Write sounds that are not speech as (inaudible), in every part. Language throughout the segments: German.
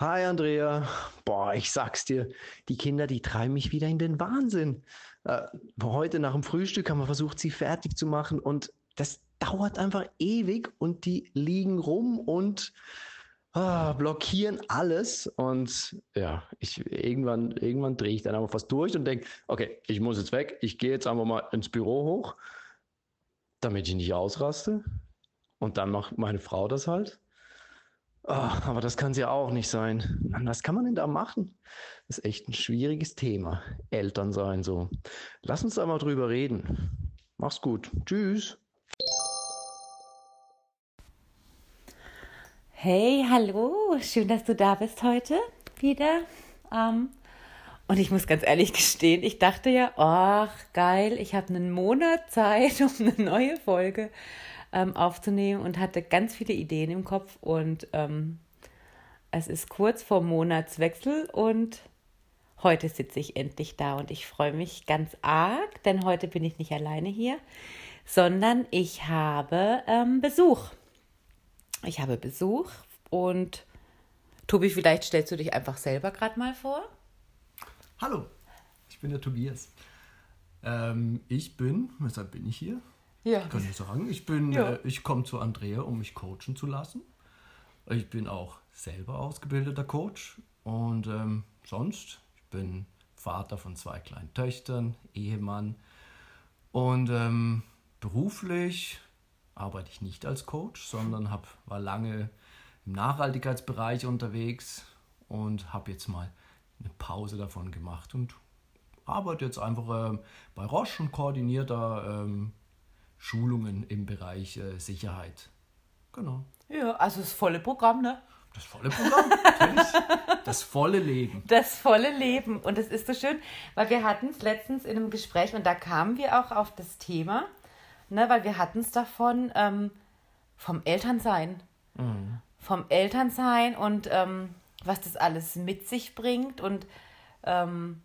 Hi Andrea. Boah, ich sag's dir, die Kinder, die treiben mich wieder in den Wahnsinn. Äh, heute nach dem Frühstück haben wir versucht, sie fertig zu machen und das dauert einfach ewig und die liegen rum und ah, blockieren alles. Und ja, ich, irgendwann, irgendwann drehe ich dann aber fast durch und denke, okay, ich muss jetzt weg. Ich gehe jetzt einfach mal ins Büro hoch, damit ich nicht ausraste. Und dann macht meine Frau das halt. Oh, aber das kann es ja auch nicht sein. Mann, was kann man denn da machen? Das ist echt ein schwieriges Thema. Eltern sein so. Lass uns da mal drüber reden. Mach's gut. Tschüss. Hey, hallo. Schön, dass du da bist heute wieder. Ähm, und ich muss ganz ehrlich gestehen, ich dachte ja, ach geil, ich habe einen Monat Zeit, (laughs) um eine neue Folge ähm, aufzunehmen und hatte ganz viele Ideen im Kopf. Und ähm, es ist kurz vor Monatswechsel und heute sitze ich endlich da und ich freue mich ganz arg, denn heute bin ich nicht alleine hier, sondern ich habe ähm, Besuch. Ich habe Besuch und Tobi, vielleicht stellst du dich einfach selber gerade mal vor. Hallo, ich bin der Tobias. Ähm, ich bin, weshalb bin ich hier? Ja. Kann ich sagen. Ich bin, ja. äh, ich komme zu Andrea, um mich coachen zu lassen. Ich bin auch selber ausgebildeter Coach und ähm, sonst, ich bin Vater von zwei kleinen Töchtern, Ehemann und ähm, beruflich arbeite ich nicht als Coach, sondern hab, war lange im Nachhaltigkeitsbereich unterwegs und habe jetzt mal eine Pause davon gemacht und arbeite jetzt einfach äh, bei Roche und koordiniere da ähm, Schulungen im Bereich äh, Sicherheit. Genau. Ja, also das volle Programm, ne? Das volle Programm, natürlich. Das volle Leben. Das volle Leben. Und es ist so schön, weil wir hatten es letztens in einem Gespräch und da kamen wir auch auf das Thema, ne, weil wir hatten es davon ähm, vom Elternsein. Mhm. Vom Elternsein und ähm, was das alles mit sich bringt und ähm,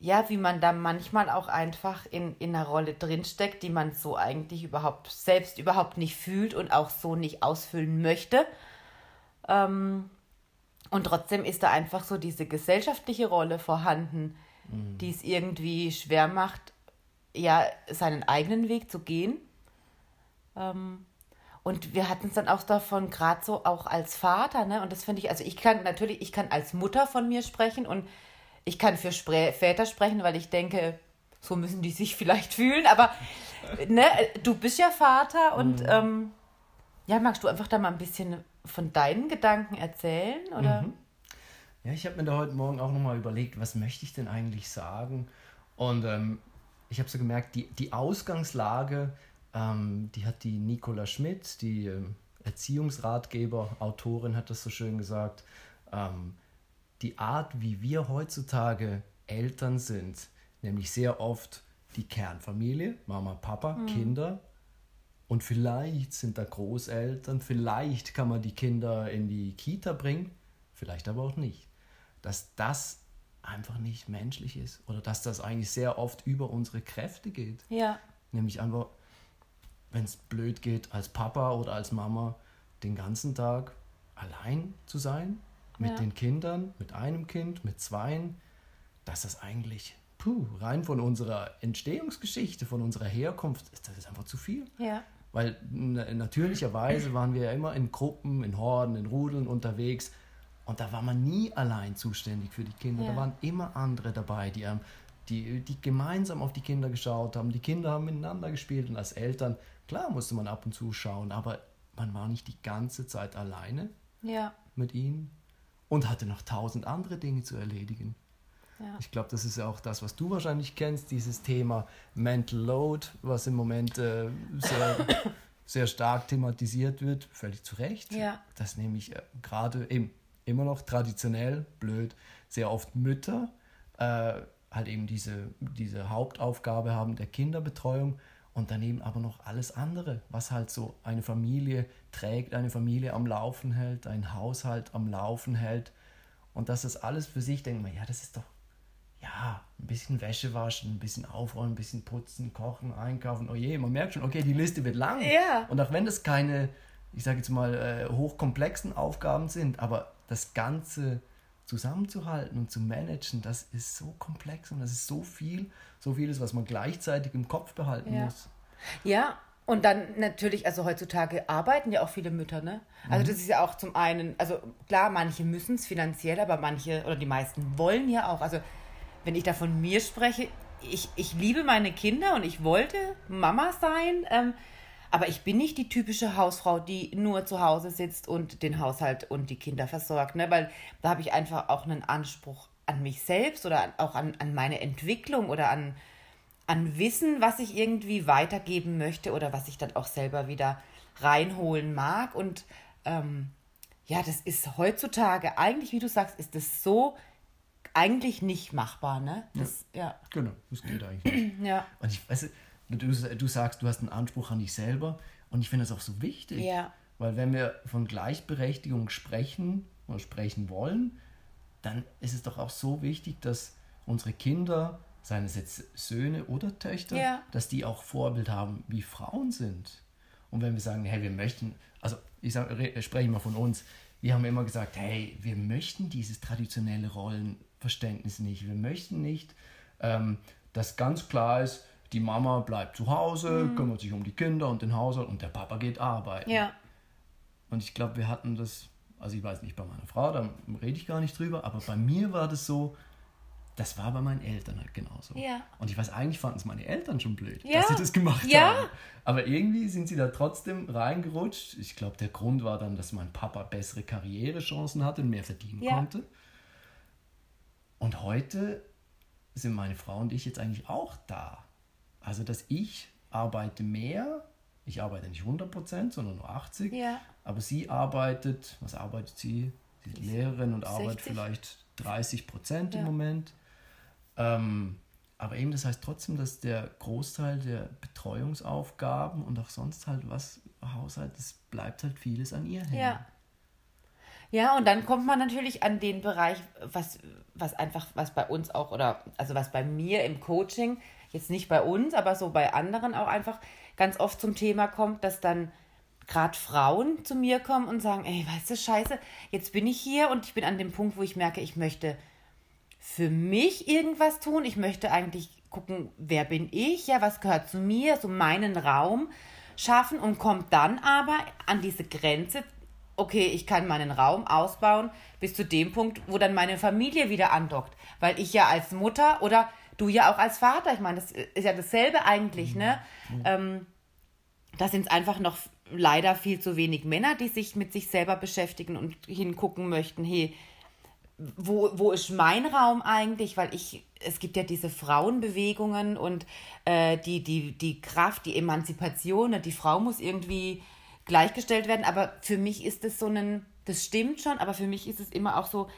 ja, wie man da manchmal auch einfach in, in einer Rolle drinsteckt, die man so eigentlich überhaupt selbst überhaupt nicht fühlt und auch so nicht ausfüllen möchte. Ähm, und trotzdem ist da einfach so diese gesellschaftliche Rolle vorhanden, mhm. die es irgendwie schwer macht, ja, seinen eigenen Weg zu gehen. Ähm, und wir hatten es dann auch davon, gerade so auch als Vater, ne? Und das finde ich, also ich kann natürlich, ich kann als Mutter von mir sprechen und ich kann für Spre Väter sprechen, weil ich denke, so müssen die sich vielleicht (laughs) fühlen. Aber ne, du bist ja Vater und mhm. ähm, ja, magst du einfach da mal ein bisschen von deinen Gedanken erzählen? Oder? Mhm. Ja, ich habe mir da heute Morgen auch nochmal überlegt, was möchte ich denn eigentlich sagen? Und ähm, ich habe so gemerkt, die, die Ausgangslage, ähm, die hat die Nicola Schmidt, die ähm, Erziehungsratgeber, Autorin, hat das so schön gesagt. Ähm, die Art, wie wir heutzutage Eltern sind, nämlich sehr oft die Kernfamilie, Mama, Papa, mhm. Kinder und vielleicht sind da Großeltern, vielleicht kann man die Kinder in die Kita bringen, vielleicht aber auch nicht. Dass das einfach nicht menschlich ist oder dass das eigentlich sehr oft über unsere Kräfte geht. Ja. Nämlich einfach, wenn es blöd geht, als Papa oder als Mama den ganzen Tag allein zu sein mit ja. den Kindern, mit einem Kind, mit zweien, dass das eigentlich puh, rein von unserer Entstehungsgeschichte, von unserer Herkunft, ist das ist einfach zu viel. Ja. Weil natürlicherweise waren wir ja immer in Gruppen, in Horden, in Rudeln unterwegs. Und da war man nie allein zuständig für die Kinder. Ja. Da waren immer andere dabei, die, die, die gemeinsam auf die Kinder geschaut haben. Die Kinder haben miteinander gespielt und als Eltern, klar musste man ab und zu schauen, aber man war nicht die ganze Zeit alleine ja. mit ihnen und hatte noch tausend andere Dinge zu erledigen. Ja. Ich glaube, das ist ja auch das, was du wahrscheinlich kennst, dieses Thema Mental Load, was im Moment äh, sehr, (coughs) sehr stark thematisiert wird, völlig zu Recht. Ja. Das nämlich äh, gerade eben immer noch traditionell, blöd, sehr oft Mütter äh, halt eben diese, diese Hauptaufgabe haben der Kinderbetreuung und daneben aber noch alles andere, was halt so eine Familie trägt, eine Familie am Laufen hält, ein Haushalt am Laufen hält. Und das ist alles für sich, denkt man, ja, das ist doch, ja, ein bisschen Wäsche waschen, ein bisschen aufräumen, ein bisschen putzen, kochen, einkaufen. Oh je, man merkt schon, okay, die Liste wird lang. Ja. Und auch wenn das keine, ich sage jetzt mal, äh, hochkomplexen Aufgaben sind, aber das Ganze zusammenzuhalten und zu managen, das ist so komplex und das ist so viel, so vieles, was man gleichzeitig im Kopf behalten ja. muss. Ja, und dann natürlich, also heutzutage arbeiten ja auch viele Mütter, ne? Also mhm. das ist ja auch zum einen, also klar, manche müssen es finanziell, aber manche oder die meisten wollen ja auch. Also wenn ich da von mir spreche, ich, ich liebe meine Kinder und ich wollte Mama sein, ähm, aber ich bin nicht die typische Hausfrau, die nur zu Hause sitzt und den Haushalt und die Kinder versorgt, ne? Weil da habe ich einfach auch einen Anspruch an mich selbst oder auch an, an meine Entwicklung oder an an Wissen, was ich irgendwie weitergeben möchte oder was ich dann auch selber wieder reinholen mag. Und ähm, ja, das ist heutzutage eigentlich, wie du sagst, ist das so eigentlich nicht machbar, ne? Das, ja. ja. Genau, das geht eigentlich nicht. (clears throat) ja. Und ich weiß, du, du sagst, du hast einen Anspruch an dich selber und ich finde das auch so wichtig. Ja. Weil wenn wir von Gleichberechtigung sprechen oder sprechen wollen, dann ist es doch auch so wichtig, dass unsere Kinder seien es jetzt Söhne oder Töchter, ja. dass die auch Vorbild haben, wie Frauen sind. Und wenn wir sagen, hey, wir möchten, also ich sage, spreche mal von uns, wir haben immer gesagt, hey, wir möchten dieses traditionelle Rollenverständnis nicht. Wir möchten nicht, ähm, dass ganz klar ist, die Mama bleibt zu Hause, mhm. kümmert sich um die Kinder und den Haushalt und der Papa geht arbeiten. Ja. Und ich glaube, wir hatten das, also ich weiß nicht bei meiner Frau, da rede ich gar nicht drüber, aber bei mir war das so, das war bei meinen Eltern halt genauso. Ja. Und ich weiß, eigentlich fanden es meine Eltern schon blöd, ja. dass sie das gemacht ja. haben. Aber irgendwie sind sie da trotzdem reingerutscht. Ich glaube, der Grund war dann, dass mein Papa bessere Karrierechancen hatte und mehr verdienen konnte. Und heute sind meine Frau und ich jetzt eigentlich auch da. Also, dass ich arbeite mehr, ich arbeite nicht 100%, sondern nur 80%. Ja. Aber sie arbeitet, was arbeitet sie? Sie ist Lehrerin und 60. arbeitet vielleicht 30 Prozent im ja. Moment. Ähm, aber eben, das heißt trotzdem, dass der Großteil der Betreuungsaufgaben und auch sonst halt was Haushalt, das bleibt halt vieles an ihr hängen. Ja. Ja, und dann kommt man natürlich an den Bereich, was, was einfach, was bei uns auch, oder also was bei mir im Coaching, jetzt nicht bei uns, aber so bei anderen auch einfach ganz oft zum Thema kommt, dass dann gerade Frauen zu mir kommen und sagen, ey, weißt du, scheiße, jetzt bin ich hier und ich bin an dem Punkt, wo ich merke, ich möchte für mich irgendwas tun. Ich möchte eigentlich gucken, wer bin ich, ja, was gehört zu mir, so meinen Raum schaffen und kommt dann aber an diese Grenze, okay, ich kann meinen Raum ausbauen bis zu dem Punkt, wo dann meine Familie wieder andockt, weil ich ja als Mutter oder du ja auch als Vater, ich meine, das ist ja dasselbe eigentlich, ne? Mhm. Ähm, da sind es einfach noch leider viel zu wenig Männer, die sich mit sich selber beschäftigen und hingucken möchten, hey, wo, wo ist mein Raum eigentlich? Weil ich, es gibt ja diese Frauenbewegungen und äh, die, die, die Kraft, die Emanzipation, ne, die Frau muss irgendwie gleichgestellt werden. Aber für mich ist es so ein, das stimmt schon, aber für mich ist es immer auch so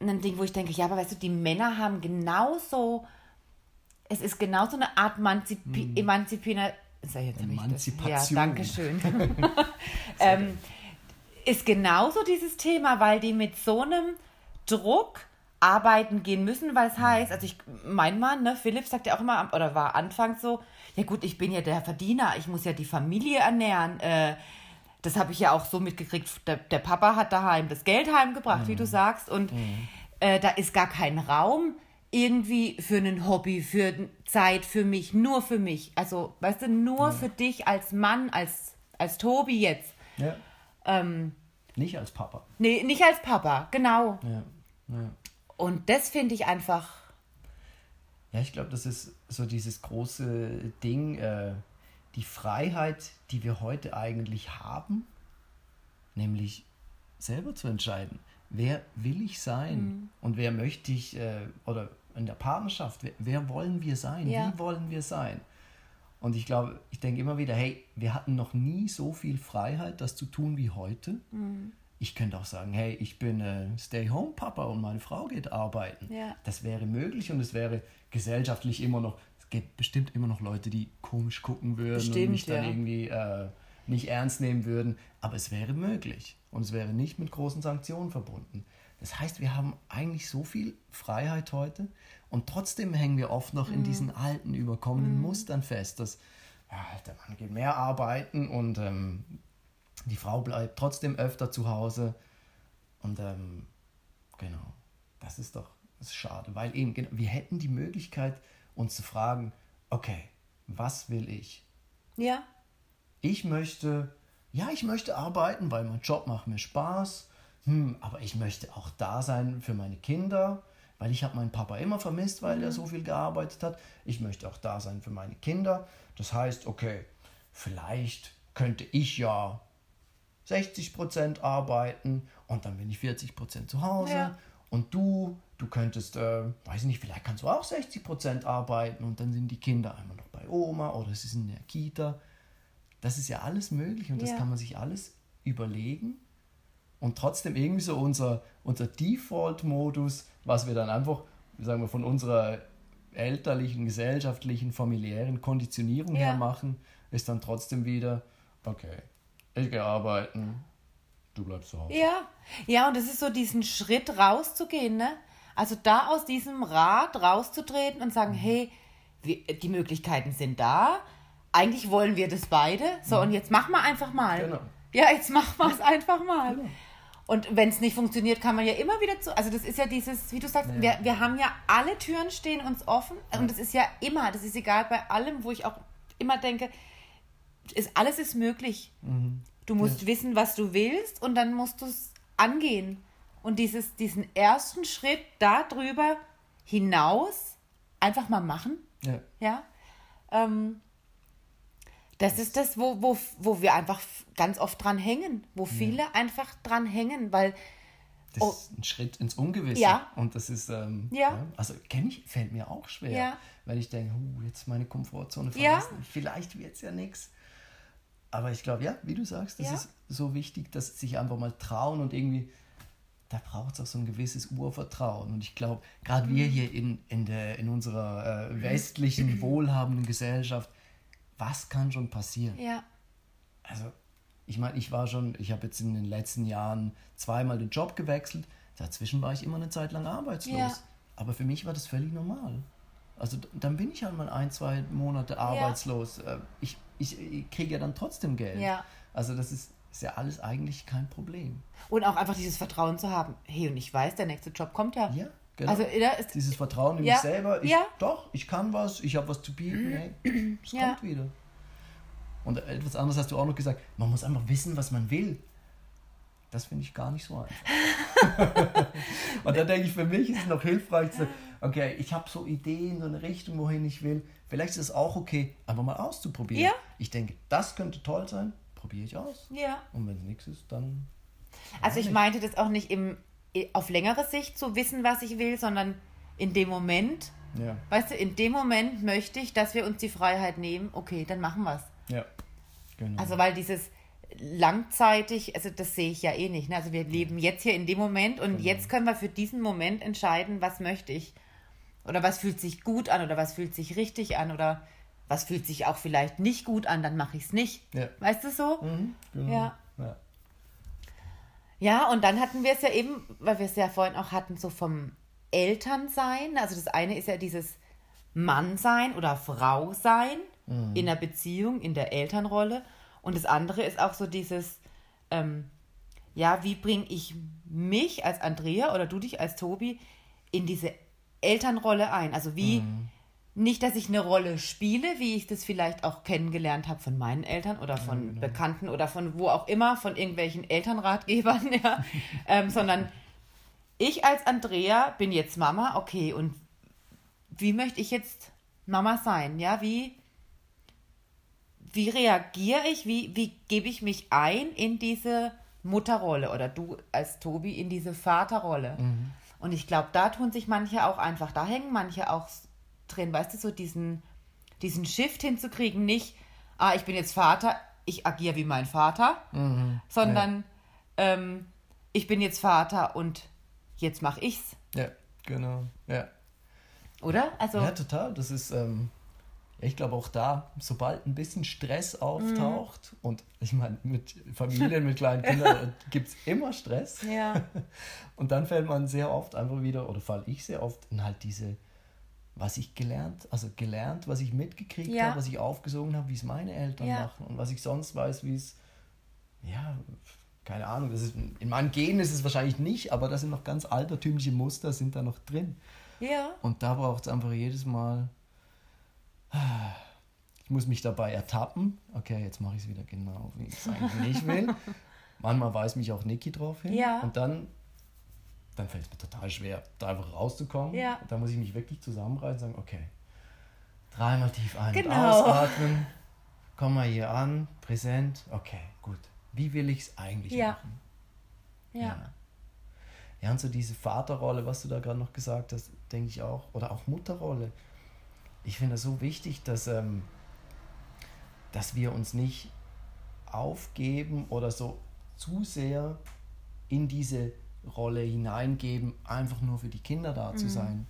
ein Ding, wo ich denke, ja, aber weißt du, die Männer haben genauso, es ist genauso eine Art Emanzip hm. Emanzipierender Emanzipation. Ja, danke schön. (laughs) (laughs) ähm, ist genauso dieses Thema, weil die mit so einem Druck arbeiten gehen müssen, weil es heißt, also ich, mein Mann, ne, Philipp sagt ja auch immer, oder war anfangs so, ja gut, ich bin ja der Verdiener, ich muss ja die Familie ernähren. Äh, das habe ich ja auch so mitgekriegt. Der, der, Papa hat daheim das Geld heimgebracht, mhm. wie du sagst, und mhm. äh, da ist gar kein Raum irgendwie für ein Hobby, für Zeit für mich, nur für mich. Also, weißt du, nur ja. für dich als Mann, als, als Tobi jetzt. Ja. Ähm, nicht als Papa. Nee, nicht als Papa, genau. Ja. ja. Und das finde ich einfach. Ja, ich glaube, das ist so dieses große Ding, äh, die Freiheit, die wir heute eigentlich haben, nämlich selber zu entscheiden, wer will ich sein mhm. und wer möchte ich, äh, oder in der Partnerschaft, wer, wer wollen wir sein? Ja. Wie wollen wir sein? Und ich glaube, ich denke immer wieder, hey, wir hatten noch nie so viel Freiheit, das zu tun wie heute. Mhm. Ich könnte auch sagen, hey, ich bin äh, Stay-Home-Papa und meine Frau geht arbeiten. Ja. Das wäre möglich und es wäre gesellschaftlich immer noch, gibt bestimmt immer noch Leute, die komisch gucken würden bestimmt, und mich ja. dann irgendwie äh, nicht ernst nehmen würden. Aber es wäre möglich und es wäre nicht mit großen Sanktionen verbunden. Das heißt, wir haben eigentlich so viel Freiheit heute und trotzdem hängen wir oft noch in mhm. diesen alten, überkommenen mhm. Mustern fest, dass ja, der Mann geht mehr arbeiten und ähm, die Frau bleibt trotzdem öfter zu Hause. Und ähm, genau, das ist doch das ist schade, weil eben genau, wir hätten die Möglichkeit, uns zu fragen, okay, was will ich? Ja. Ich möchte, ja, ich möchte arbeiten, weil mein Job macht mir Spaß. Hm, aber ich möchte auch da sein für meine Kinder, weil ich habe meinen Papa immer vermisst, weil mhm. er so viel gearbeitet hat. Ich möchte auch da sein für meine Kinder. Das heißt, okay, vielleicht könnte ich ja 60 Prozent arbeiten und dann bin ich 40 Prozent zu Hause. Ja. Und du, du könntest, äh, weiß nicht, vielleicht kannst du auch 60 Prozent arbeiten und dann sind die Kinder einmal noch bei Oma oder sie sind in der Kita. Das ist ja alles möglich und das kann man sich alles überlegen. Und trotzdem irgendwie so unser, unser Default-Modus, was wir dann einfach, sagen wir, von unserer elterlichen, gesellschaftlichen, familiären Konditionierung ja. her machen, ist dann trotzdem wieder, okay, ich gehe arbeiten, du bleibst zu Hause. Ja, ja, und es ist so diesen Schritt rauszugehen, ne? Also da aus diesem Rad rauszutreten und sagen, hey, die Möglichkeiten sind da. Eigentlich wollen wir das beide. So, mhm. und jetzt machen wir einfach mal. Genau. Ja, jetzt machen wir es einfach mal. Genau. Und wenn es nicht funktioniert, kann man ja immer wieder zu. Also das ist ja dieses, wie du sagst, ja. wir, wir haben ja alle Türen stehen uns offen. Und das ist ja immer, das ist egal bei allem, wo ich auch immer denke, ist, alles ist möglich. Mhm. Du musst ja. wissen, was du willst und dann musst du es angehen. Und dieses, diesen ersten Schritt darüber hinaus einfach mal machen. Ja. ja? Ähm, das ist das, wo, wo, wo wir einfach ganz oft dran hängen, wo viele ja. einfach dran hängen, weil. Das oh, ist ein Schritt ins Ungewisse. Ja. Und das ist, ähm, ja. ja. also kenne ich, fällt mir auch schwer. Ja. Weil ich denke, uh, jetzt meine Komfortzone verlassen. Ja. Vielleicht wird es ja nichts. Aber ich glaube, ja, wie du sagst, das ist so wichtig, dass sich einfach mal trauen und irgendwie, da braucht es auch so ein gewisses Urvertrauen. Und ich glaube, gerade mhm. wir hier in, in, der, in unserer äh, westlichen, wohlhabenden Gesellschaft, was kann schon passieren? Ja. Also, ich meine, ich war schon, ich habe jetzt in den letzten Jahren zweimal den Job gewechselt. Dazwischen war ich immer eine Zeit lang arbeitslos. Ja. Aber für mich war das völlig normal. Also dann bin ich halt mal ein, zwei Monate arbeitslos. Ja. Äh, ich, ich, ich kriege ja dann trotzdem Geld. Ja. Also das ist, ist ja alles eigentlich kein Problem. Und auch einfach dieses Vertrauen zu haben. Hey, und ich weiß, der nächste Job kommt ja. Ja, genau. Also, ja, dieses Vertrauen in ja. mich selber. Ich, ja. Doch, ich kann was, ich habe was zu bieten. Hey, es kommt wieder. Und etwas anderes hast du auch noch gesagt. Man muss einfach wissen, was man will. Das finde ich gar nicht so einfach. (laughs) und da denke ich, für mich ist es noch hilfreich zu sagen, okay, ich habe so Ideen, so eine Richtung, wohin ich will. Vielleicht ist es auch okay, einfach mal auszuprobieren. Ja. Ich denke, das könnte toll sein, probiere ich aus. Ja. Und wenn es nichts ist, dann. Also ich nicht. meinte das auch nicht im, auf längere Sicht zu wissen, was ich will, sondern in dem Moment. Ja. Weißt du, in dem Moment möchte ich, dass wir uns die Freiheit nehmen. Okay, dann machen wir es. Ja. Genau. Also weil dieses langzeitig, also das sehe ich ja eh nicht. Ne? Also wir leben jetzt hier in dem Moment und genau. jetzt können wir für diesen Moment entscheiden, was möchte ich. Oder was fühlt sich gut an oder was fühlt sich richtig an oder was fühlt sich auch vielleicht nicht gut an, dann mache ich es nicht. Ja. Weißt du so? Mhm, genau. ja. ja. Ja, und dann hatten wir es ja eben, weil wir es ja vorhin auch hatten, so vom Elternsein. Also das eine ist ja dieses Mannsein oder Frausein mhm. in der Beziehung, in der Elternrolle. Und das andere ist auch so dieses, ähm, ja, wie bringe ich mich als Andrea oder du dich als Tobi in diese Elternrolle ein? Also wie, mhm. Nicht, dass ich eine Rolle spiele, wie ich das vielleicht auch kennengelernt habe von meinen Eltern oder von ja, genau. Bekannten oder von wo auch immer, von irgendwelchen Elternratgebern, (laughs) ja, ähm, sondern ich als Andrea bin jetzt Mama, okay, und wie möchte ich jetzt Mama sein? Ja, wie wie reagiere ich, wie, wie gebe ich mich ein in diese Mutterrolle oder du als Tobi in diese Vaterrolle. Mhm. Und ich glaube, da tun sich manche auch einfach, da hängen manche auch drin, weißt du, so diesen, diesen Shift hinzukriegen, nicht, ah, ich bin jetzt Vater, ich agiere wie mein Vater, mhm. sondern ja. ähm, ich bin jetzt Vater und jetzt mache ich's. Ja, genau, ja. Oder? Also, ja, total. Das ist, ähm, ich glaube auch da, sobald ein bisschen Stress auftaucht, mhm. und ich meine, mit Familien mit kleinen Kindern (laughs) gibt es immer Stress. Ja. (laughs) Und dann fällt man sehr oft einfach wieder, oder falle ich sehr oft in halt diese, was ich gelernt, also gelernt, was ich mitgekriegt ja. habe, was ich aufgesogen habe, wie es meine Eltern ja. machen und was ich sonst weiß, wie es, ja, keine Ahnung, das ist, in meinen Genen ist es wahrscheinlich nicht, aber da sind noch ganz altertümliche Muster, sind da noch drin. Ja. Und da braucht es einfach jedes Mal, ich muss mich dabei ertappen, okay, jetzt mache ich es wieder genau, wie ich es eigentlich nicht will. (laughs) Manchmal weist mich auch Niki drauf hin. Ja. Und dann, dann fällt es mir total schwer, da einfach rauszukommen. Ja. Da muss ich mich wirklich zusammenreißen und sagen, okay, dreimal tief ein- und Genau. ausatmen. Komm mal hier an, präsent. Okay, gut. Wie will ich es eigentlich Ja. machen? Ja. Ja, und so diese Vaterrolle, was du da gerade noch gesagt hast, denke ich auch, oder auch Mutterrolle. Ich finde es so wichtig, dass, ähm, dass wir uns nicht aufgeben oder so zu sehr in diese Rolle hineingeben, einfach nur für die Kinder da zu sein.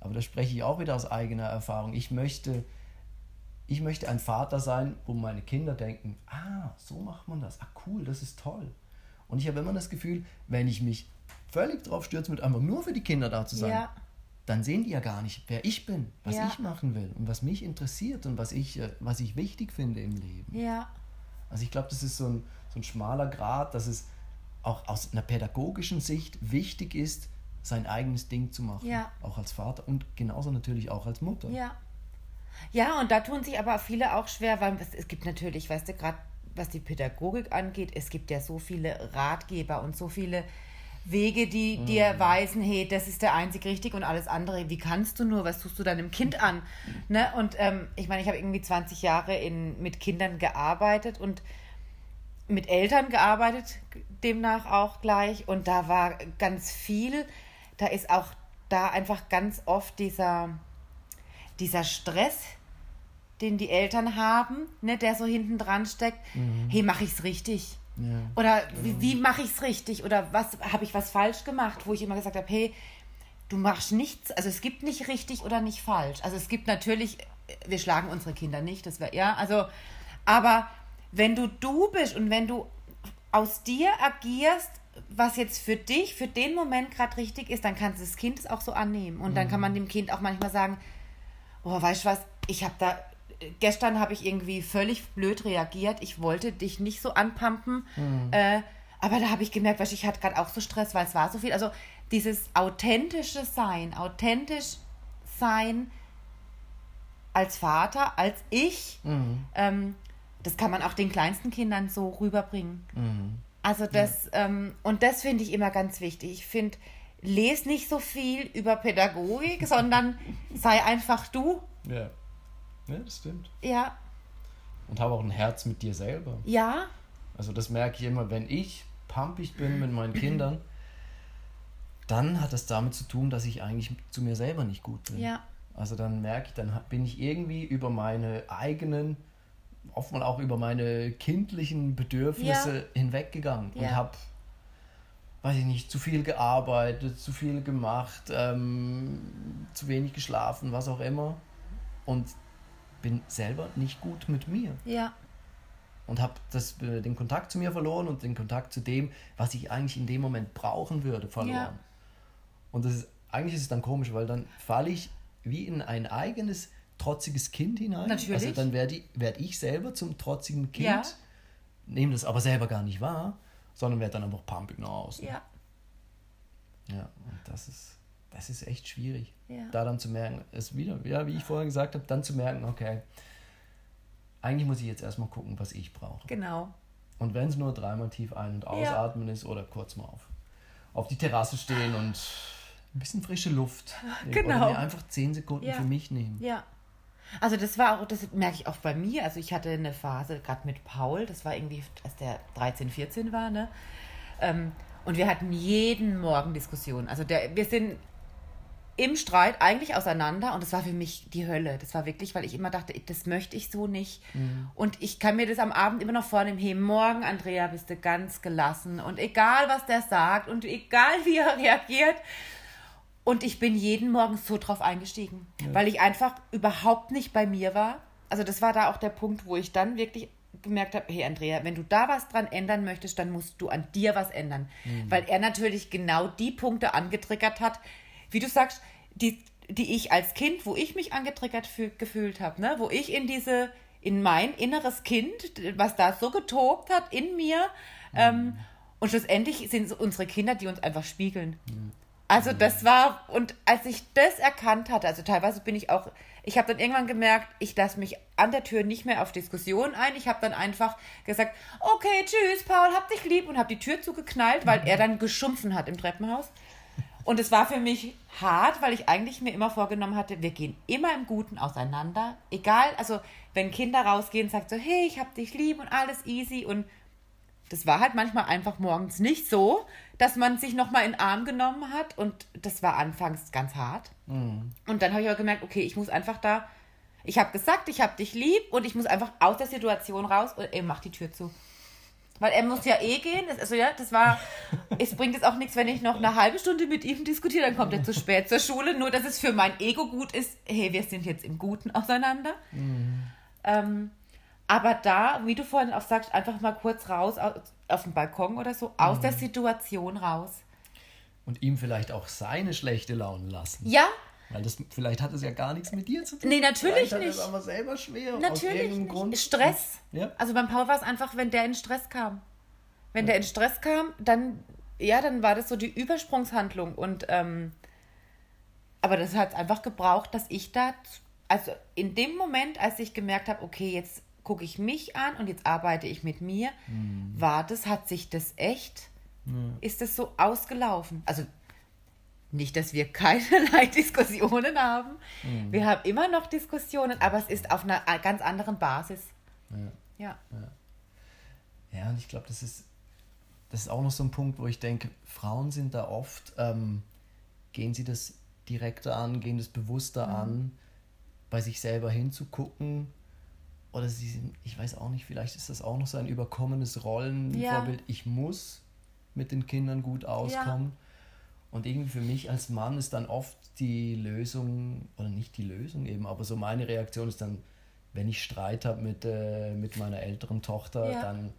Aber da spreche ich auch wieder aus eigener Erfahrung. Ich möchte, ich möchte ein Vater sein, wo meine Kinder denken, ah, so macht man das, ah cool, das ist toll. Und ich habe immer das Gefühl, wenn ich mich völlig drauf stürze, mit einfach nur für die Kinder da zu sein, Ja. dann sehen die ja gar nicht, wer ich bin, was Ja. ich machen will und was mich interessiert und was ich, äh, was ich wichtig finde im Leben. Ja. Also ich glaube, das ist so ein, so ein schmaler Grad, dass es auch aus einer pädagogischen Sicht wichtig ist, sein eigenes Ding zu machen. Ja. Auch als Vater und genauso natürlich auch als Mutter. Ja. Ja, und da tun sich aber viele auch schwer, weil es, es gibt natürlich, weißt du, gerade was die Pädagogik angeht, es gibt ja so viele Ratgeber und so viele Wege, die dir weisen, hey, das ist der einzig richtig und alles andere, wie kannst du nur, was tust du deinem Kind an? Ne? Und ähm, ich meine, ich habe irgendwie 20 Jahre in, mit Kindern gearbeitet und mit Eltern gearbeitet, demnach auch gleich. Und da war ganz viel, da ist auch da einfach ganz oft dieser, dieser Stress, den die Eltern haben, ne, der so hinten dran steckt. Hey, mache ich es richtig? Ja. Oder wie, wie mache ich es richtig? Oder was habe ich was falsch gemacht? Wo ich immer gesagt habe, hey, du machst nichts, also es gibt nicht richtig oder nicht falsch. Also es gibt natürlich, wir schlagen unsere Kinder nicht, das wäre, ja, also, aber wenn du du bist und wenn du aus dir agierst, was jetzt für dich, für den Moment gerade richtig ist, dann kannst du das Kind es auch so annehmen. Und dann kann man dem Kind auch manchmal sagen, oh, weißt du was, ich habe da, gestern habe ich irgendwie völlig blöd reagiert, ich wollte dich nicht so anpumpen, äh, aber da habe ich gemerkt, weißt, du, ich hatte gerade auch so Stress, weil es war so viel. Also dieses authentische Sein, authentisch sein als Vater, als ich, ähm, das kann man auch den kleinsten Kindern so rüberbringen. Also das, ähm, und das finde ich immer ganz wichtig. Ich finde, les nicht so viel über Pädagogik, (laughs) sondern sei einfach du. Ja. ja, das stimmt. Ja, Und habe auch ein Herz mit dir selber. ja, Also das merke ich immer, wenn ich pumpig bin mit meinen (clears throat) Kindern, dann hat das damit zu tun, dass ich eigentlich zu mir selber nicht gut bin. ja, Also dann merke ich, dann bin ich irgendwie über meine eigenen, oftmals auch über meine kindlichen Bedürfnisse hinweggegangen und Ja. habe, weiß ich nicht, zu viel gearbeitet, zu viel gemacht, ähm, zu wenig geschlafen, was auch immer. Und bin selber nicht gut mit mir ja, und habe das, äh, den Kontakt zu mir verloren und den Kontakt zu dem, was ich eigentlich in dem Moment brauchen würde, verloren. Ja. Und das ist, eigentlich ist es dann komisch, weil dann falle ich wie in ein eigenes trotziges Kind hinein. Natürlich. Also dann werde werd ich selber zum trotzigen Kind, Ja. nehme das aber selber gar nicht wahr, sondern werde dann einfach pumpig nach außen. ja, Ja, und das ist, das ist echt schwierig. Ja. Da dann zu merken, es wieder, ja, wie ich vorher gesagt habe, dann zu merken, okay, eigentlich muss ich jetzt erstmal gucken, was ich brauche. genau. Und wenn es nur dreimal tief ein- und ausatmen ist oder kurz mal auf, auf die Terrasse stehen und ein bisschen frische Luft Genau. (laughs) oder mir einfach zehn Sekunden Ja. für mich nehmen. Ja. Also das war auch, das merke ich auch bei mir. Also ich hatte eine Phase gerade mit Paul, das war irgendwie, als der 13, 14 war, ne? Ähm, und wir hatten jeden Morgen Diskussionen. Also der, wir sind im Streit eigentlich auseinander und das war für mich die Hölle. Das war wirklich, weil ich immer dachte, das möchte ich so nicht. Und ich kann mir das am Abend immer noch vornehmen, hey, morgen, Andrea, bist du ganz gelassen und egal, was der sagt und egal, wie er reagiert, und ich bin jeden Morgen so drauf eingestiegen, weil ich einfach überhaupt nicht bei mir war. Also das war da auch der Punkt, wo ich dann wirklich gemerkt habe, hey Andrea, wenn du da was dran ändern möchtest, dann musst du an dir was ändern. Weil er natürlich genau die Punkte angetriggert hat, wie du sagst, die, die ich als Kind, wo ich mich angetriggert fühl, gefühlt habe, ne? wo ich in diese, in mein inneres Kind, was da so getobt hat in mir, ähm, Und schlussendlich sind es unsere Kinder, die uns einfach spiegeln. Mhm. Also das war, und als ich das erkannt hatte, also teilweise bin ich auch, ich habe dann irgendwann gemerkt, ich lasse mich an der Tür nicht mehr auf Diskussionen ein. Ich habe dann einfach gesagt, okay, tschüss, Paul, hab dich lieb und habe die Tür zugeknallt, weil er dann geschumpfen hat im Treppenhaus. Und es war für mich hart, weil ich eigentlich mir immer vorgenommen hatte, wir gehen immer im Guten auseinander. Egal, also wenn Kinder rausgehen, sagt so, hey, ich hab dich lieb und alles easy und das war halt manchmal einfach morgens nicht so, dass man sich nochmal in den Arm genommen hat. Und das war anfangs ganz hart. Mhm. Und dann habe ich aber gemerkt, okay, ich muss einfach da. Ich habe gesagt, ich habe dich lieb und ich muss einfach aus der Situation raus und er macht die Tür zu. Weil er muss ja eh gehen. also ja, das war. (laughs) es bringt jetzt auch nichts, wenn ich noch eine halbe Stunde mit ihm diskutiere, dann kommt er zu spät zur Schule. Nur, dass es für mein Ego gut ist, hey, wir sind jetzt im Guten auseinander. Mhm. Ähm, aber da, wie du vorhin auch sagst, einfach mal kurz raus auf den Balkon oder so, aus mhm. der Situation raus. Und ihm vielleicht auch seine schlechte Laune lassen. Ja. Weil das, vielleicht hat es ja gar nichts mit dir zu tun. Nee, natürlich vielleicht nicht. Hat es aber selber schwer. Natürlich. Aus Grund. Stress. Ja. Also beim Paul war es einfach, wenn der in Stress kam. Wenn ja. der in Stress kam, dann, ja, dann war das so die Übersprungshandlung. Und, ähm, aber das hat einfach gebraucht, dass ich da, also in dem Moment, als ich gemerkt habe, okay, jetzt gucke ich mich an und jetzt arbeite ich mit mir. Mhm. War das, hat sich das echt, mhm. ist das so ausgelaufen? Also nicht, dass wir keinerlei (laughs) Diskussionen haben. Mhm. Wir haben immer noch Diskussionen, aber es ist auf einer ganz anderen Basis. Ja. Ja, ja. ja und ich glaube, das ist, das ist auch noch so ein Punkt, wo ich denke, Frauen sind da oft, ähm, gehen sie das direkter an, gehen das bewusster mhm. an, bei sich selber hinzugucken oder sie sind, ich weiß auch nicht, vielleicht ist das auch noch so ein überkommenes Rollenvorbild. Ja. Ich muss mit den Kindern gut auskommen. Ja. Und irgendwie für mich als Mann ist dann oft die Lösung, oder nicht die Lösung eben, aber so meine Reaktion ist dann, wenn ich Streit habe mit, äh, mit meiner älteren Tochter, ja. dann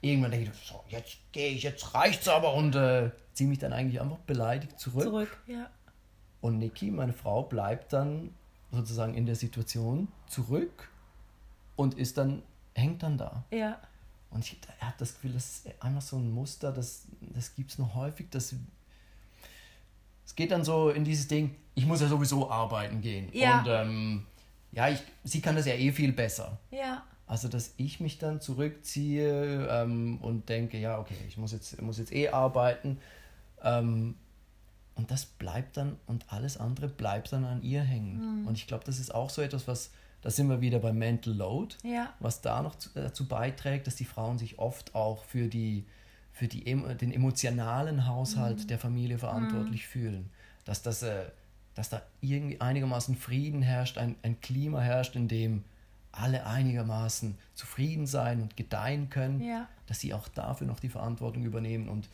irgendwann denke ich, so, jetzt gehe ich, jetzt reicht's aber und äh, ziehe mich dann eigentlich einfach beleidigt zurück. Zurück, ja. Und Niki, meine Frau, bleibt dann sozusagen in der Situation zurück und ist dann, hängt dann da. Ja. Und ich, er hat das Gefühl, das ist einfach so ein Muster, das, das gibt es noch häufig. Das, es geht dann so in dieses Ding, ich muss ja sowieso arbeiten gehen. Ja. Und ähm, ja, ich, sie kann das ja eh viel besser. Ja. Also, dass ich mich dann zurückziehe ähm, und denke, ja, okay, ich muss jetzt, muss jetzt eh arbeiten. Ähm, und das bleibt dann, und alles andere bleibt dann an ihr hängen. Mhm. Und ich glaube, das ist auch so etwas, was da sind wir wieder beim Mental Load, ja. was da noch zu, dazu beiträgt, dass die Frauen sich oft auch für, die, für die, den emotionalen Haushalt mhm. der Familie verantwortlich mhm. fühlen. Dass, das, äh, dass da irgendwie einigermaßen Frieden herrscht, ein, ein Klima herrscht, in dem alle einigermaßen zufrieden sein und gedeihen können, ja. dass sie auch dafür noch die Verantwortung übernehmen. Und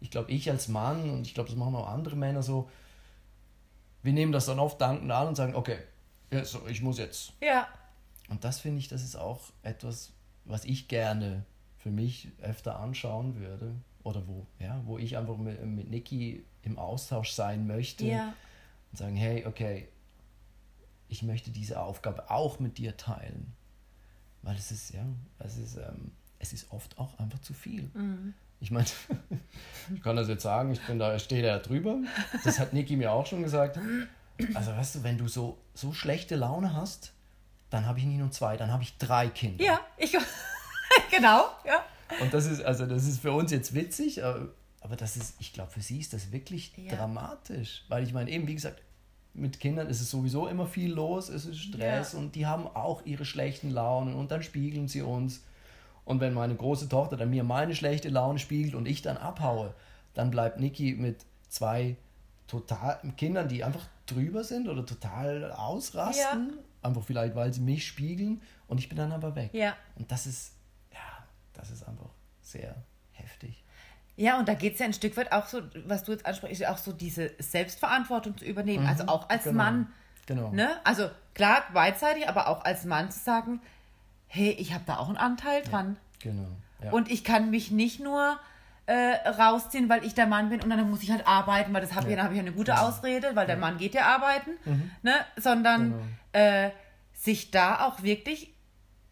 ich glaube, ich als Mann, und ich glaube, das machen auch andere Männer so, wir nehmen das dann oft dankend an und sagen, okay, ja, so, ich muss jetzt. Ja. Und das finde ich, das ist auch etwas, was ich gerne für mich öfter anschauen würde. Oder wo, ja, wo ich einfach mit, mit Niki im Austausch sein möchte. Ja. Und sagen, hey, okay, ich möchte diese Aufgabe auch mit dir teilen. Weil es ist, ja, es ist, ähm, es ist oft auch einfach zu viel. Mhm. Ich meine, (laughs) ich kann das jetzt sagen, ich bin da, stehe da drüber. Das hat Niki mir auch schon gesagt. Also weißt du, wenn du so, so schlechte Laune hast, dann habe ich nicht nur zwei, dann habe ich drei Kinder. Ja, ich (laughs) genau, ja. Und das ist, also das ist für uns jetzt witzig, äh, aber das ist, ich glaube, für sie ist das wirklich ja. dramatisch. Weil ich meine, eben, wie gesagt, mit Kindern ist es sowieso immer viel los, es ist Stress ja. und die haben auch ihre schlechten Launen und dann spiegeln sie uns. Und wenn meine große Tochter dann mir meine schlechte Laune spiegelt und ich dann abhaue, dann bleibt Niki mit zwei total Kindern, die einfach drüber sind oder total ausrasten. Ja. Einfach vielleicht, weil sie mich spiegeln und ich bin dann aber weg. Ja. Und das ist, ja, das ist einfach sehr heftig. Ja, und da geht es ja ein Stück weit auch so, was du jetzt ansprichst, auch so diese Selbstverantwortung zu übernehmen. Also mhm, also auch als genau. Mann. Genau. Ne? Also klar, beidseitig, aber auch als Mann zu sagen, hey, ich habe da auch einen Anteil dran. Ja, genau. Ja. Und ich kann mich nicht nur äh, rausziehen, weil ich der Mann bin und dann muss ich halt arbeiten, weil das habe ja. ich, hab ich eine gute. Ausrede, weil der Mann geht ja arbeiten, mhm. ne? sondern genau. äh, sich da auch wirklich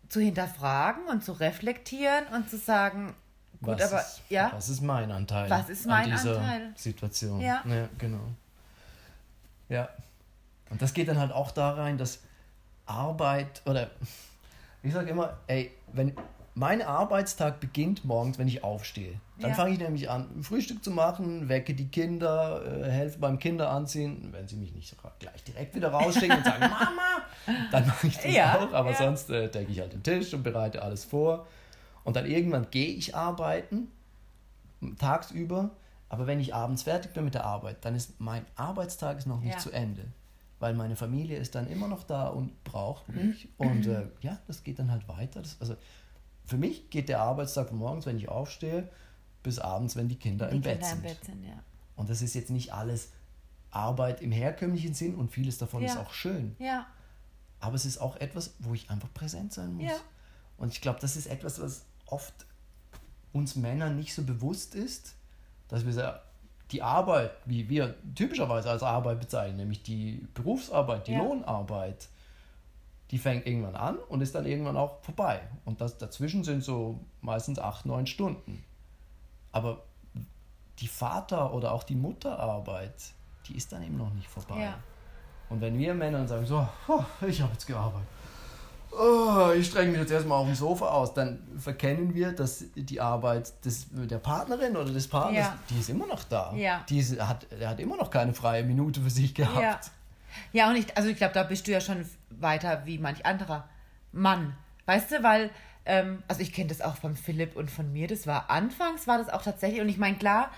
zu hinterfragen und zu reflektieren und zu sagen, Gut, was aber ist, ja. Was ist mein Anteil? Was ist mein an dieser Anteil? Situation? Ja. ja, genau. Ja. Und das geht dann halt auch da rein, dass Arbeit oder ich sage immer, ey, wenn mein Arbeitstag beginnt morgens, wenn ich aufstehe. Dann ja. fange ich nämlich an, Frühstück zu machen, wecke die Kinder, äh, helfe beim Kinderanziehen. Wenn sie mich nicht gleich direkt wieder rausschicken und sagen, (laughs) Mama, dann mache ich das ja, auch. Aber ja. sonst äh, decke ich halt den Tisch und bereite alles vor. Und dann irgendwann gehe ich arbeiten, tagsüber. Aber wenn ich abends fertig bin mit der Arbeit, dann ist mein Arbeitstag ist noch nicht zu Ende. Weil meine Familie ist dann immer noch da und braucht mich. Und äh, (clears throat) ja, das geht dann halt weiter. Das, also für mich geht der Arbeitstag von morgens, wenn ich aufstehe, bis abends, wenn die Kinder, die im, Kinder Bett im, Bett sind. Ja. Und das ist jetzt nicht alles Arbeit im herkömmlichen Sinn und vieles davon ja. ist auch schön. Ja. Aber es ist auch etwas, wo ich einfach präsent sein muss. Ja. Und ich glaube, das ist etwas, was oft uns Männern nicht so bewusst ist, dass wir die Arbeit, wie wir typischerweise als Arbeit bezeichnen, nämlich die Berufsarbeit, die Lohnarbeit, die fängt irgendwann an und ist dann irgendwann auch vorbei. Und das, dazwischen sind so meistens acht, neun Stunden. Aber die Vater- oder auch die Mutterarbeit, die ist dann eben noch nicht vorbei. Ja. Und wenn wir Männer sagen, so, oh, ich habe jetzt gearbeitet, oh, ich strenge mich jetzt erstmal auf dem Sofa aus, dann verkennen wir, dass die Arbeit des, der Partnerin oder des Partners, ja. die ist immer noch da. Ja. Die ist, hat, der hat immer noch keine freie Minute für sich gehabt. Ja. Und ich, also ich glaube, da bist du ja schon weiter wie manch anderer Mann. Weißt du, weil, ähm, also ich kenne das auch von Philipp und von mir, das war anfangs, war das auch tatsächlich, und ich meine, klar,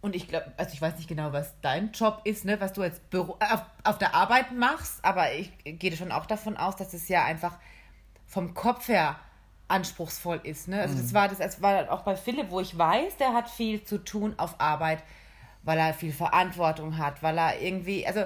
und ich glaube, also ich weiß nicht genau, was dein Job ist, ne, was du jetzt Büro, auf, auf der Arbeit machst, aber ich gehe schon auch davon aus, dass es ja einfach vom Kopf her anspruchsvoll ist. Ne? Also mhm. das war das, das war auch bei Philipp, wo ich weiß, der hat viel zu tun auf Arbeit, weil er viel Verantwortung hat, weil er irgendwie, also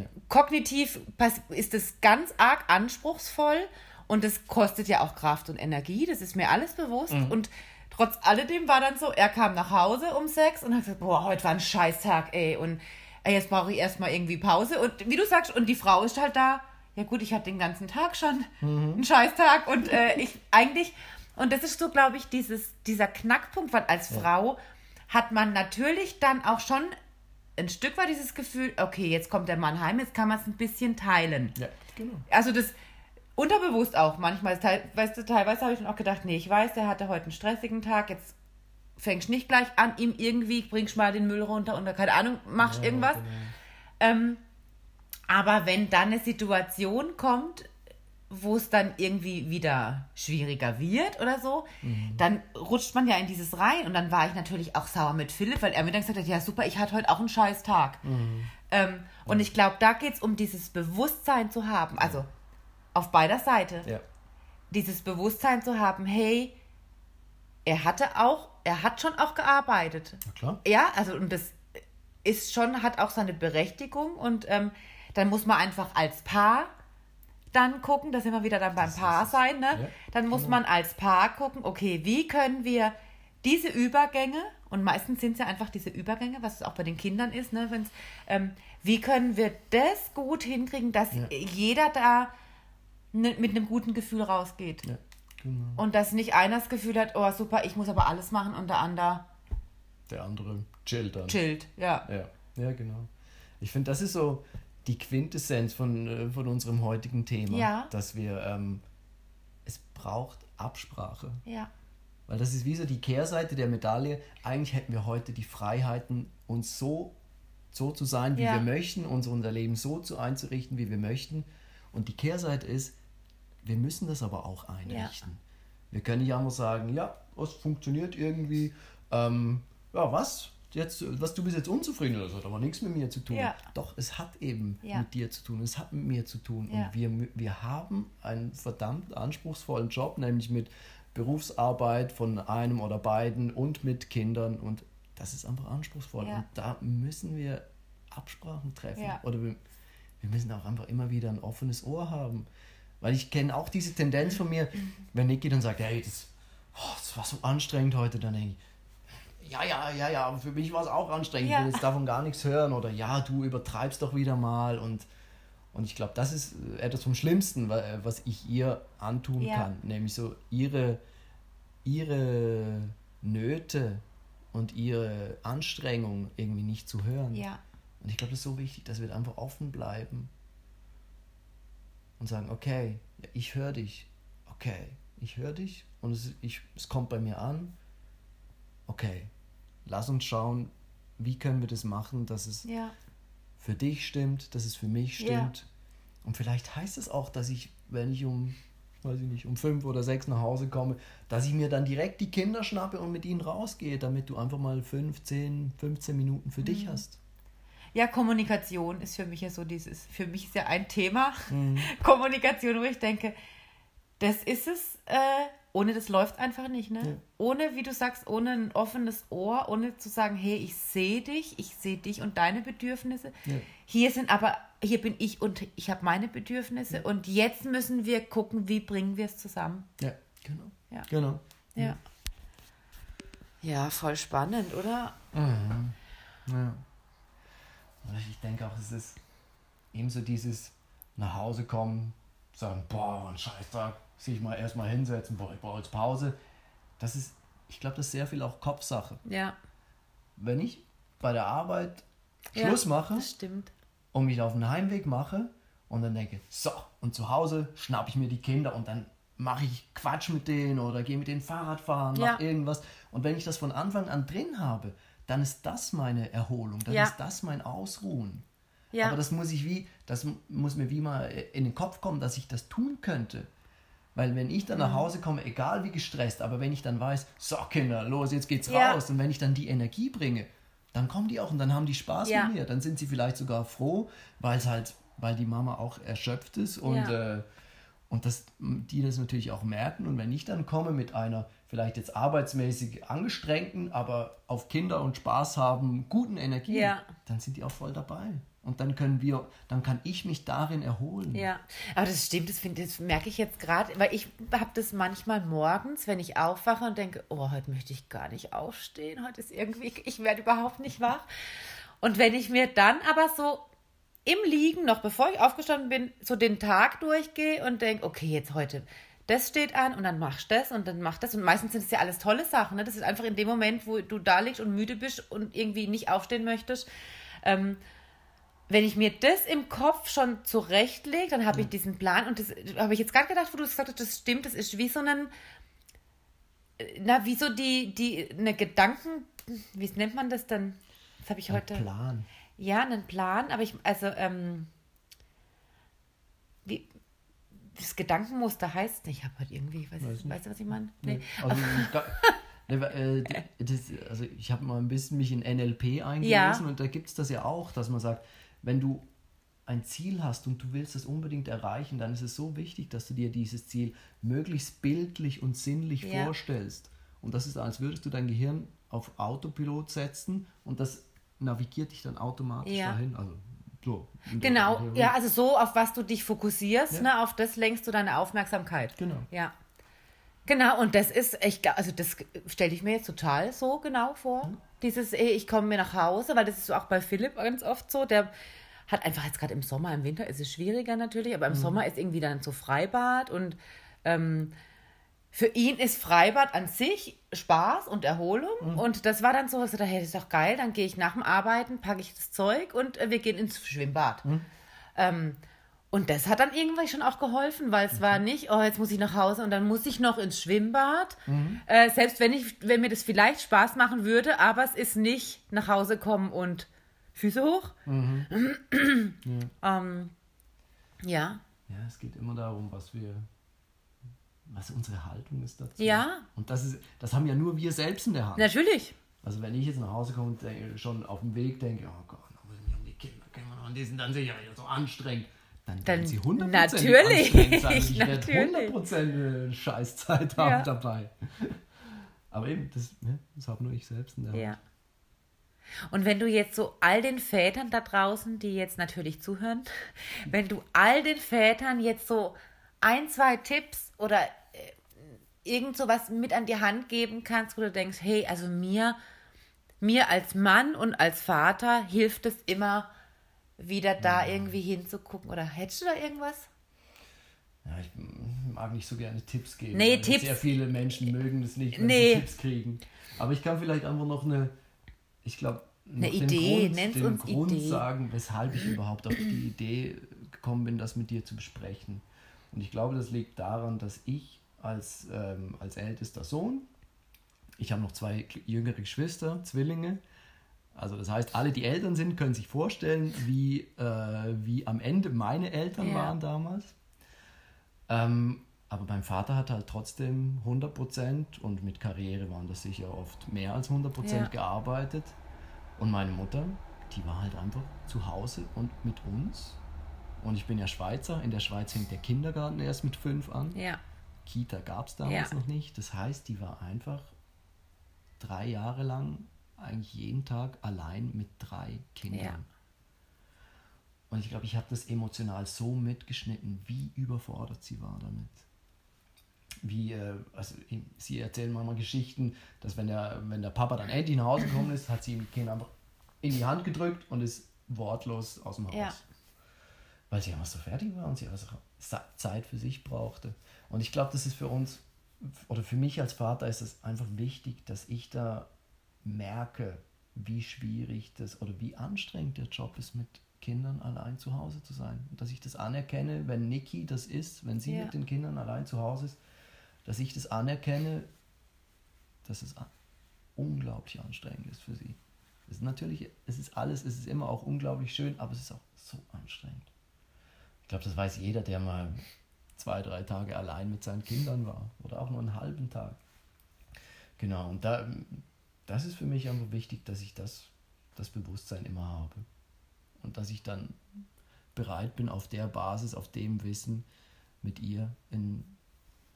ja. Kognitiv ist es ganz arg anspruchsvoll und es kostet ja auch Kraft und Energie, das ist mir alles bewusst. Mhm. Und trotz alledem war dann so, er kam nach Hause um sechs und hat gesagt, boah, heute war ein Scheißtag, ey. Und ey, jetzt brauche ich erstmal irgendwie Pause. Und wie du sagst, und die Frau ist halt da, ja gut, ich hatte den ganzen Tag schon mhm. einen Scheißtag und äh, ich eigentlich, und das ist so, glaube ich, dieses, dieser Knackpunkt, weil als ja. Frau hat man natürlich dann auch schon ein Stück weit dieses Gefühl, okay, jetzt kommt der Mann heim, jetzt kann man es ein bisschen teilen. Ja, genau. Also das unterbewusst auch manchmal, weißt du, teilweise habe ich dann auch gedacht, nee, ich weiß, der hatte heute einen stressigen Tag, jetzt fängst nicht gleich an, ihm irgendwie, bringst mal den Müll runter oder keine Ahnung, machst ja, irgendwas. Genau. Ähm, aber wenn dann eine Situation kommt, wo es dann irgendwie wieder schwieriger wird oder so, mhm. dann rutscht man ja in dieses rein. Und dann war ich natürlich auch sauer mit Philipp, weil er mir dann gesagt hat, ja super, ich hatte heute auch einen scheiß Tag. Mhm. Ähm, und ich glaube, da geht es um dieses Bewusstsein zu haben, also auf beider Seite. Ja. Dieses Bewusstsein zu haben, hey, er hatte auch, er hat schon auch gearbeitet. Na klar. Ja, also und das ist schon, hat auch seine Berechtigung und ähm, dann muss man einfach als Paar dann gucken, da sind wir wieder dann beim Paar sein, ne? Ja, dann muss genau. man als Paar gucken, okay, wie können wir diese Übergänge, und meistens sind es ja einfach diese Übergänge, was es auch bei den Kindern ist, ne? Wenn's, ähm, wie können wir das gut hinkriegen, dass ja. jeder da ne, mit einem guten Gefühl rausgeht. Ja, genau. Und dass nicht einer das Gefühl hat, oh super, ich muss aber alles machen und der andere. Der andere chillt dann. Chillt, ja. Ja, ja genau. Ich finde, das ist so, die Quintessenz von, äh, von unserem heutigen Thema, ja. dass wir, ähm, es braucht Absprache. Ja. Weil das ist wie so die Kehrseite der Medaille. Eigentlich hätten wir heute die Freiheiten, uns so, so zu sein, wie ja. wir möchten, uns unser Leben so zu einzurichten, wie wir möchten. Und die Kehrseite ist, wir müssen das aber auch einrichten. Ja. Wir können nicht einfach sagen, ja, es funktioniert irgendwie. Ähm, ja, was? Jetzt, was du bist jetzt unzufrieden, das hat aber nichts mit mir zu tun. Ja. Doch, es hat eben ja. mit dir zu tun, es hat mit mir zu tun. Ja. Und wir, wir haben einen verdammt anspruchsvollen Job, nämlich mit Berufsarbeit von einem oder beiden und mit Kindern. Und das ist einfach anspruchsvoll. Und da müssen wir Absprachen treffen. Oder wir, wir müssen auch einfach immer wieder ein offenes Ohr haben. Weil ich kenne auch diese Tendenz von mir, wenn Niki dann sagt, hey, das, oh, das war so anstrengend heute, dann denke ich, ja, ja, ja, ja, für mich war es auch anstrengend, ja. ich will jetzt davon gar nichts hören oder ja, du übertreibst doch wieder mal und, und ich glaube, das ist etwas vom Schlimmsten, was ich ihr antun ja. kann, nämlich so ihre ihre Nöte und ihre Anstrengung irgendwie nicht zu hören. Ja. Und ich glaube, das ist so wichtig, dass wir einfach offen bleiben und sagen, okay, ich höre dich, okay, ich höre dich und es, ich, es kommt bei mir an, okay, lass uns schauen, wie können wir das machen, dass es ja. für dich stimmt, dass es für mich stimmt. Ja. Und vielleicht heißt es auch, dass ich, wenn ich um, weiß ich nicht, um fünf oder sechs nach Hause komme, dass ich mir dann direkt die Kinder schnappe und mit ihnen rausgehe, damit du einfach mal fünf, zehn, 15 Minuten für mhm. dich hast. Ja, Kommunikation ist für mich ja so dieses, für mich ist ja ein Thema, mhm. (laughs) Kommunikation, wo ich denke, das ist es, äh, ohne das läuft einfach nicht, ne? Ja. Ohne, wie du sagst, ohne ein offenes Ohr, ohne zu sagen, hey, ich sehe dich, ich sehe dich und deine Bedürfnisse. Ja. Hier sind aber, hier bin ich und ich habe meine Bedürfnisse ja. und jetzt müssen wir gucken, wie bringen wir es zusammen. Ja, genau. Ja. Genau. Ja. Ja, voll spannend, oder? Mhm. Ja. Ich denke auch, es ist eben so dieses nach Hause kommen, sagen, boah, ein Scheißtag, sich mal erstmal hinsetzen, boah, ich brauche jetzt Pause. Das ist, ich glaube, das ist sehr viel auch Kopfsache. Ja. Wenn ich bei der Arbeit Schluss ja, mache und mich auf den Heimweg mache und dann denke, so, und zu Hause schnappe ich mir die Kinder und dann mache ich Quatsch mit denen oder gehe mit denen Fahrrad fahren, ja. mache irgendwas. Und wenn ich das von Anfang an drin habe, dann ist das meine Erholung, dann ja. ist das mein Ausruhen. Ja. Aber das muss ich wie, das muss mir wie mal in den Kopf kommen, dass ich das tun könnte. Weil wenn ich dann nach mhm. Hause komme, egal wie gestresst, aber wenn ich dann weiß, so Kinder, los, jetzt geht's ja. raus, und wenn ich dann die Energie bringe, dann kommen die auch und dann haben die Spaß ja. mit mir. Dann sind sie vielleicht sogar froh, weil es halt, weil die Mama auch erschöpft ist und, ja. äh, und das, die das natürlich auch merken. Und wenn ich dann komme mit einer vielleicht jetzt arbeitsmäßig angestrengten, aber auf Kinder und Spaß haben, guten Energie, dann sind die auch voll dabei. Und dann können wir, dann kann ich mich darin erholen. Ja, aber das stimmt, das, find, das merke ich jetzt gerade, weil ich habe das manchmal morgens, wenn ich aufwache und denke, oh, heute möchte ich gar nicht aufstehen, heute ist irgendwie, ich werde überhaupt nicht wach. Und wenn ich mir dann aber so im Liegen, noch bevor ich aufgestanden bin, so den Tag durchgehe und denke, okay, jetzt heute das steht an und dann machst du das und dann machst das. Und meistens sind es ja alles tolle Sachen. Ne? Das ist einfach in dem Moment, wo du da liegst und müde bist und irgendwie nicht aufstehen möchtest. Ähm, wenn ich mir das im Kopf schon zurechtlege, dann habe ich diesen Plan. Und das habe ich jetzt gerade gedacht, wo du gesagt hast, das stimmt, das ist wie so ein, na, wie so die, die, eine Gedanken, wie nennt man das dann? Das habe ich heute. Ein Plan. Ja, einen Plan, aber ich, also, ähm, wie, das Gedankenmuster heißt nicht. Ich habe halt irgendwie, weiß, weiß weißt du, was ich meine? Nee. nee. Also, (laughs) äh, das, also ich habe mal ein bisschen mich in NLP eingelesen ja. und da gibt es das ja auch, dass man sagt, wenn du ein Ziel hast und du willst es unbedingt erreichen, dann ist es so wichtig, dass du dir dieses Ziel möglichst bildlich und sinnlich ja. vorstellst. Und das ist, als würdest du dein Gehirn auf Autopilot setzen und das navigiert dich dann automatisch ja. dahin. Also so. Genau, ja, also so, auf was du dich fokussierst, ja. ne, auf das lenkst du deine Aufmerksamkeit. Genau. Ja. Genau, und das ist, ich also das stelle ich mir jetzt total so genau vor. Hm. Dieses, ich komme mir nach Hause, weil das ist auch bei Philipp ganz oft so, der hat einfach jetzt gerade im Sommer, im Winter ist es schwieriger natürlich, aber im mhm. Sommer ist irgendwie dann so Freibad und ähm, für ihn ist Freibad an sich Spaß und Erholung. Mhm. Und das war dann so, er dachte, hey, das ist doch geil, dann gehe ich nach dem Arbeiten, packe ich das Zeug und äh, wir gehen ins Schwimmbad. Mhm. Ähm, und das hat dann irgendwann schon auch geholfen, weil es mhm. war nicht, oh, jetzt muss ich nach Hause und dann muss ich noch ins Schwimmbad. Mhm. Äh, selbst wenn ich, wenn mir das vielleicht Spaß machen würde, aber es ist nicht nach Hause kommen und Füße hoch. Mhm. (clears throat) ja. Ähm, ja. Ja, es geht immer darum, was wir, was unsere Haltung ist dazu. Ja. Und das ist, das haben ja nur wir selbst in der Hand. Natürlich. Also wenn ich jetzt nach Hause komme und schon auf dem Weg denke, oh Gott, noch müssen wir um die Kinder kümmern und die sind dann sicher so anstrengend. Dann, dann werden sie 100% natürlich, sein. Ich natürlich. werde 100% Scheißzeit haben ja. dabei. Aber eben, das, ne, das habe nur ich selbst in der Hand. Ja. Und wenn du jetzt so all den Vätern da draußen, die jetzt natürlich zuhören, (laughs) wenn du all den Vätern jetzt so ein, zwei Tipps oder äh, irgend sowas mit an die Hand geben kannst, wo du denkst, hey, also mir, mir als Mann und als Vater hilft es immer, wieder da irgendwie hinzugucken. Oder hättest du da irgendwas? Ja, ich mag nicht so gerne Tipps geben. Nee, Tipps. Sehr viele Menschen mögen das nicht, wenn nee. sie Tipps kriegen. Aber ich kann vielleicht einfach noch eine, ich glaube, eine Idee, den Grund, den uns Grund Idee. sagen, weshalb ich überhaupt auf die Idee gekommen bin, das mit dir zu besprechen. Und ich glaube, das liegt daran, dass ich als, ähm, als ältester Sohn, ich habe noch zwei jüngere Geschwister, Zwillinge, also das heißt, alle, die Eltern sind, können sich vorstellen, wie, äh, wie am Ende meine Eltern ja. waren damals. Ähm, aber mein Vater hat halt trotzdem 100% und mit Karriere waren das sicher oft mehr als 100% ja. gearbeitet. Und meine Mutter, die war halt einfach zu Hause und mit uns. Und ich bin ja Schweizer. In der Schweiz fängt der Kindergarten erst mit fünf an. Ja. Kita gab es damals ja. noch nicht. Das heißt, die war einfach drei Jahre lang eigentlich jeden Tag allein mit drei Kindern. Ja. Und ich glaube, ich habe das emotional so mitgeschnitten, wie überfordert sie war damit. Wie, äh, also sie erzählen manchmal Geschichten, dass wenn der, wenn der Papa dann endlich nach Hause gekommen ist, hat sie ihm Kind einfach in die Hand gedrückt und ist wortlos aus dem Haus. Ja. Weil sie einfach so fertig war und sie einfach Zeit für sich brauchte. Und ich glaube, das ist für uns, oder für mich als Vater ist es einfach wichtig, dass ich da merke, wie schwierig das oder wie anstrengend der Job ist, mit Kindern allein zu Hause zu sein. Und dass ich das anerkenne, wenn Niki das ist, wenn sie ja. mit den Kindern allein zu Hause ist, dass ich das anerkenne, dass es unglaublich anstrengend ist für sie. Es ist natürlich, es ist alles, es ist immer auch unglaublich schön, aber es ist auch so anstrengend. Ich glaube, das weiß jeder, der mal zwei, drei Tage allein mit seinen Kindern war oder auch nur einen halben Tag. Genau, und da, das ist für mich einfach wichtig, dass ich das, das Bewusstsein immer habe. Und dass ich dann bereit bin, auf der Basis, auf dem Wissen mit ihr in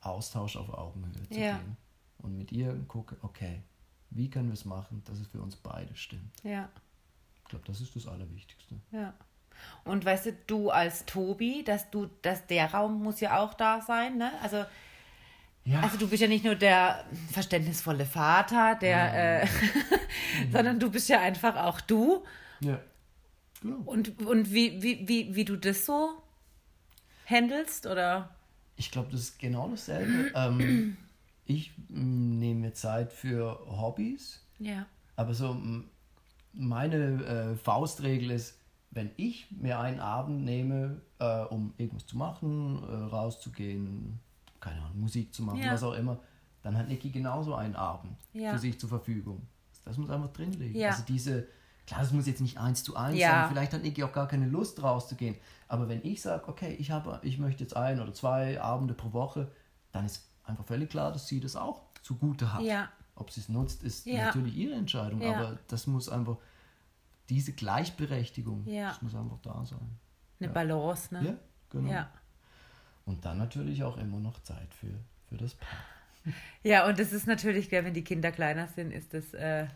Austausch auf Augenhöhe zu ja. gehen. Und mit ihr gucke, okay, wie können wir es machen, dass es für uns beide stimmt. Ja. Ich glaube, das ist das Allerwichtigste. Ja. Und weißt du, du als Tobi, dass du, dass der Raum muss ja auch da sein, ne? Also ja. Also du bist ja nicht nur der verständnisvolle Vater, der, äh, (laughs) mhm. sondern du bist ja einfach auch du. Ja. Genau. Und, und wie, wie, wie, wie du das so handelst, oder? Ich glaube, das ist genau dasselbe. ähm, ich mm, nehme mir Zeit für Hobbys. Ja. Aber so meine äh, Faustregel ist, wenn ich mir einen Abend nehme, äh, um irgendwas zu machen, äh, rauszugehen, keine Ahnung, Musik zu machen, ja. was auch immer, dann hat Niki genauso einen Abend ja. für sich zur Verfügung. Das muss einfach drin liegen. Ja. Also diese, klar, das muss jetzt nicht eins zu eins sein, vielleicht hat Niki auch gar keine Lust rauszugehen, aber wenn ich sage, okay, ich, habe, ich möchte jetzt ein oder zwei Abende pro Woche, dann ist einfach völlig klar, dass sie das auch zugute hat. Ob sie es nutzt, ist natürlich ihre Entscheidung, aber das muss einfach, diese Gleichberechtigung, das muss einfach da sein. Eine Balance, ne? Ja, genau. Und dann natürlich auch immer noch Zeit für, für das Paar. Ja, und das ist natürlich, wenn die Kinder kleiner sind, ist das äh,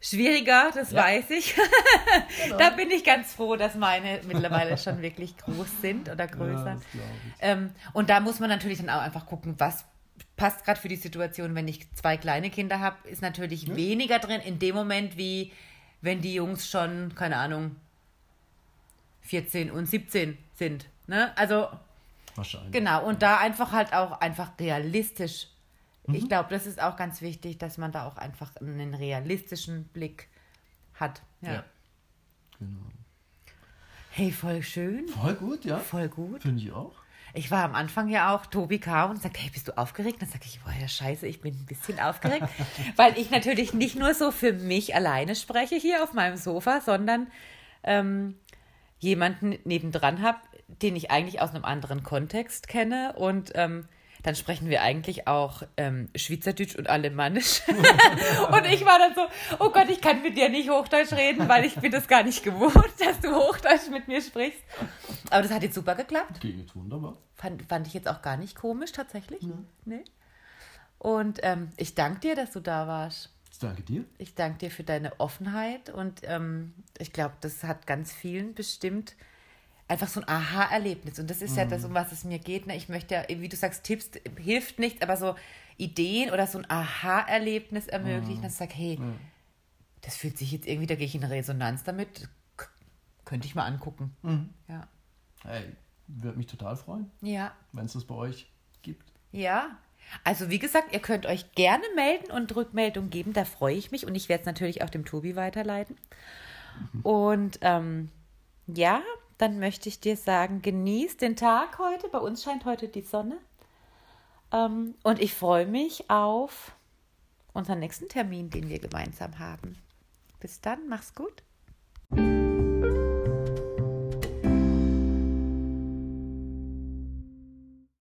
schwieriger, das ja. weiß ich. (laughs) genau. Da bin ich ganz froh, dass meine mittlerweile schon wirklich groß sind oder größer. Ja, ähm, und da muss man natürlich dann auch einfach gucken, was passt gerade für die Situation. Wenn ich zwei kleine Kinder habe, ist natürlich ja. weniger drin in dem Moment, wie wenn die Jungs schon, keine Ahnung, 14 und 17 sind. Ne? Also Wahrscheinlich. Genau, und da einfach halt auch einfach realistisch. Mhm. Ich glaube, das ist auch ganz wichtig, dass man da auch einfach einen realistischen Blick hat. Ja. ja. Genau. Hey, voll schön. Voll gut, ja. Voll gut. Finde ich auch. Ich war am Anfang ja auch, Tobi kam und sagte, hey, bist du aufgeregt? Dann sage ich, boah, ja, scheiße, ich bin ein bisschen aufgeregt, (laughs) weil ich natürlich nicht nur so für mich alleine spreche hier auf meinem Sofa, sondern ähm, jemanden nebendran habe, den ich eigentlich aus einem anderen Kontext kenne und ähm, dann sprechen wir eigentlich auch ähm, Schweizerdeutsch und Alemannisch. (laughs) und ich war dann so, oh Gott, ich kann mit dir nicht Hochdeutsch reden, weil ich bin das gar nicht gewohnt, (laughs) dass du Hochdeutsch mit mir sprichst. Aber das hat jetzt super geklappt. Geht jetzt wunderbar. Fand, fand ich jetzt auch gar nicht komisch, tatsächlich. Ja. Nee. Und ähm, ich danke dir, dass du da warst. Ich danke dir. Ich danke dir für deine Offenheit und ähm, ich glaube, das hat ganz vielen bestimmt einfach so ein Aha-Erlebnis. Und das ist mhm. ja das, um was es mir geht. Ne? Ich möchte ja, wie du sagst, Tipps hilft nichts, aber so Ideen oder so ein Aha-Erlebnis ermöglichen, mhm. dass ich sage, hey, mhm. das fühlt sich jetzt irgendwie, da gehe ich in Resonanz damit. könnte ich mal angucken. Mhm. Ja. Hey, würde mich total freuen. Ja. Wenn es das bei euch gibt. Ja. Also wie gesagt, ihr könnt euch gerne melden und Rückmeldung geben, da freue ich mich und ich werde es natürlich auch dem Tobi weiterleiten. Mhm. Und ähm, ja, dann möchte ich dir sagen, genieß den Tag heute. Bei uns scheint heute die Sonne. Ähm, und ich freue mich auf unseren nächsten Termin, den wir gemeinsam haben. Bis dann, mach's gut.